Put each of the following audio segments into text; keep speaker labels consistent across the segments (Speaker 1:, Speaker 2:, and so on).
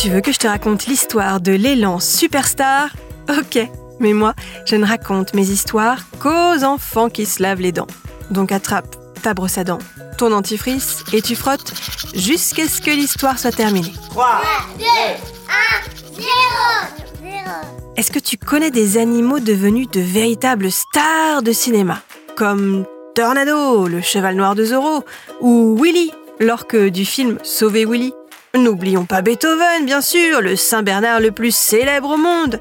Speaker 1: Tu veux que je te raconte l'histoire de l'élan superstar? Ok, mais moi, je ne raconte mes histoires qu'aux enfants qui se lavent les dents. Donc attrape ta brosse à dents, ton antifrice et tu frottes jusqu'à ce que l'histoire soit terminée.
Speaker 2: 3, 2, 1, 0, 0.
Speaker 1: Est-ce que tu connais des animaux devenus de véritables stars de cinéma? Comme Tornado, le cheval noir de Zorro, ou Willy, l'orque du film Sauver Willy? N'oublions pas Beethoven, bien sûr, le Saint Bernard le plus célèbre au monde.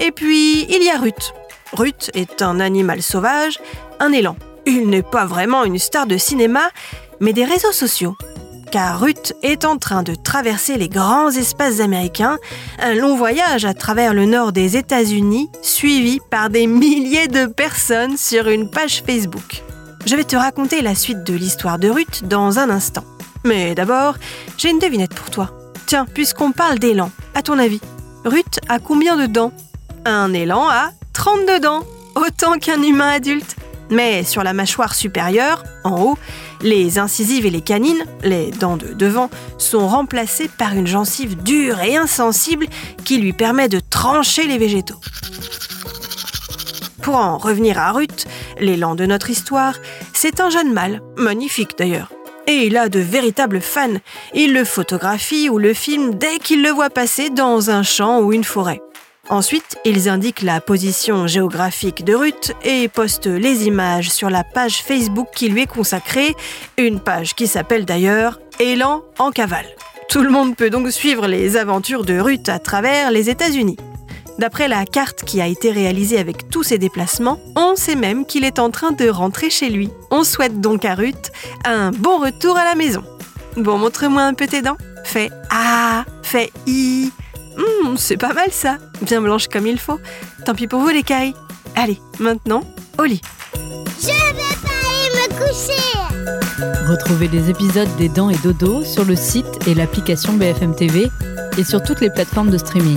Speaker 1: Et puis, il y a Ruth. Ruth est un animal sauvage, un élan. Il n'est pas vraiment une star de cinéma, mais des réseaux sociaux. Car Ruth est en train de traverser les grands espaces américains, un long voyage à travers le nord des États-Unis, suivi par des milliers de personnes sur une page Facebook. Je vais te raconter la suite de l'histoire de Ruth dans un instant. Mais d'abord, j'ai une devinette pour toi. Tiens, puisqu'on parle d'élan, à ton avis, Ruth a combien de dents? Un élan a 32 dents, autant qu'un humain adulte. Mais sur la mâchoire supérieure, en haut, les incisives et les canines, les dents de devant, sont remplacées par une gencive dure et insensible qui lui permet de trancher les végétaux. Pour en revenir à Ruth, l'élan de notre histoire, c'est un jeune mâle, magnifique d'ailleurs. Et il a de véritables fans. Il le photographie ou le filme dès qu'il le voit passer dans un champ ou une forêt. Ensuite, ils indiquent la position géographique de Ruth et postent les images sur la page Facebook qui lui est consacrée, une page qui s'appelle d'ailleurs Élan en cavale. Tout le monde peut donc suivre les aventures de Ruth à travers les États-Unis. D'après la carte qui a été réalisée avec tous ses déplacements, on sait même qu'il est en train de rentrer chez lui. On souhaite donc à Ruth un bon retour à la maison. Bon, montre-moi un peu tes dents. Fais A, fais I. Hum, c'est pas mal ça. Bien blanche comme il faut. Tant pis pour vous les cailles. Allez, maintenant, au lit.
Speaker 2: Je vais pas aller me coucher.
Speaker 3: Retrouvez les épisodes des Dents et Dodo sur le site et l'application BFM TV et sur toutes les plateformes de streaming.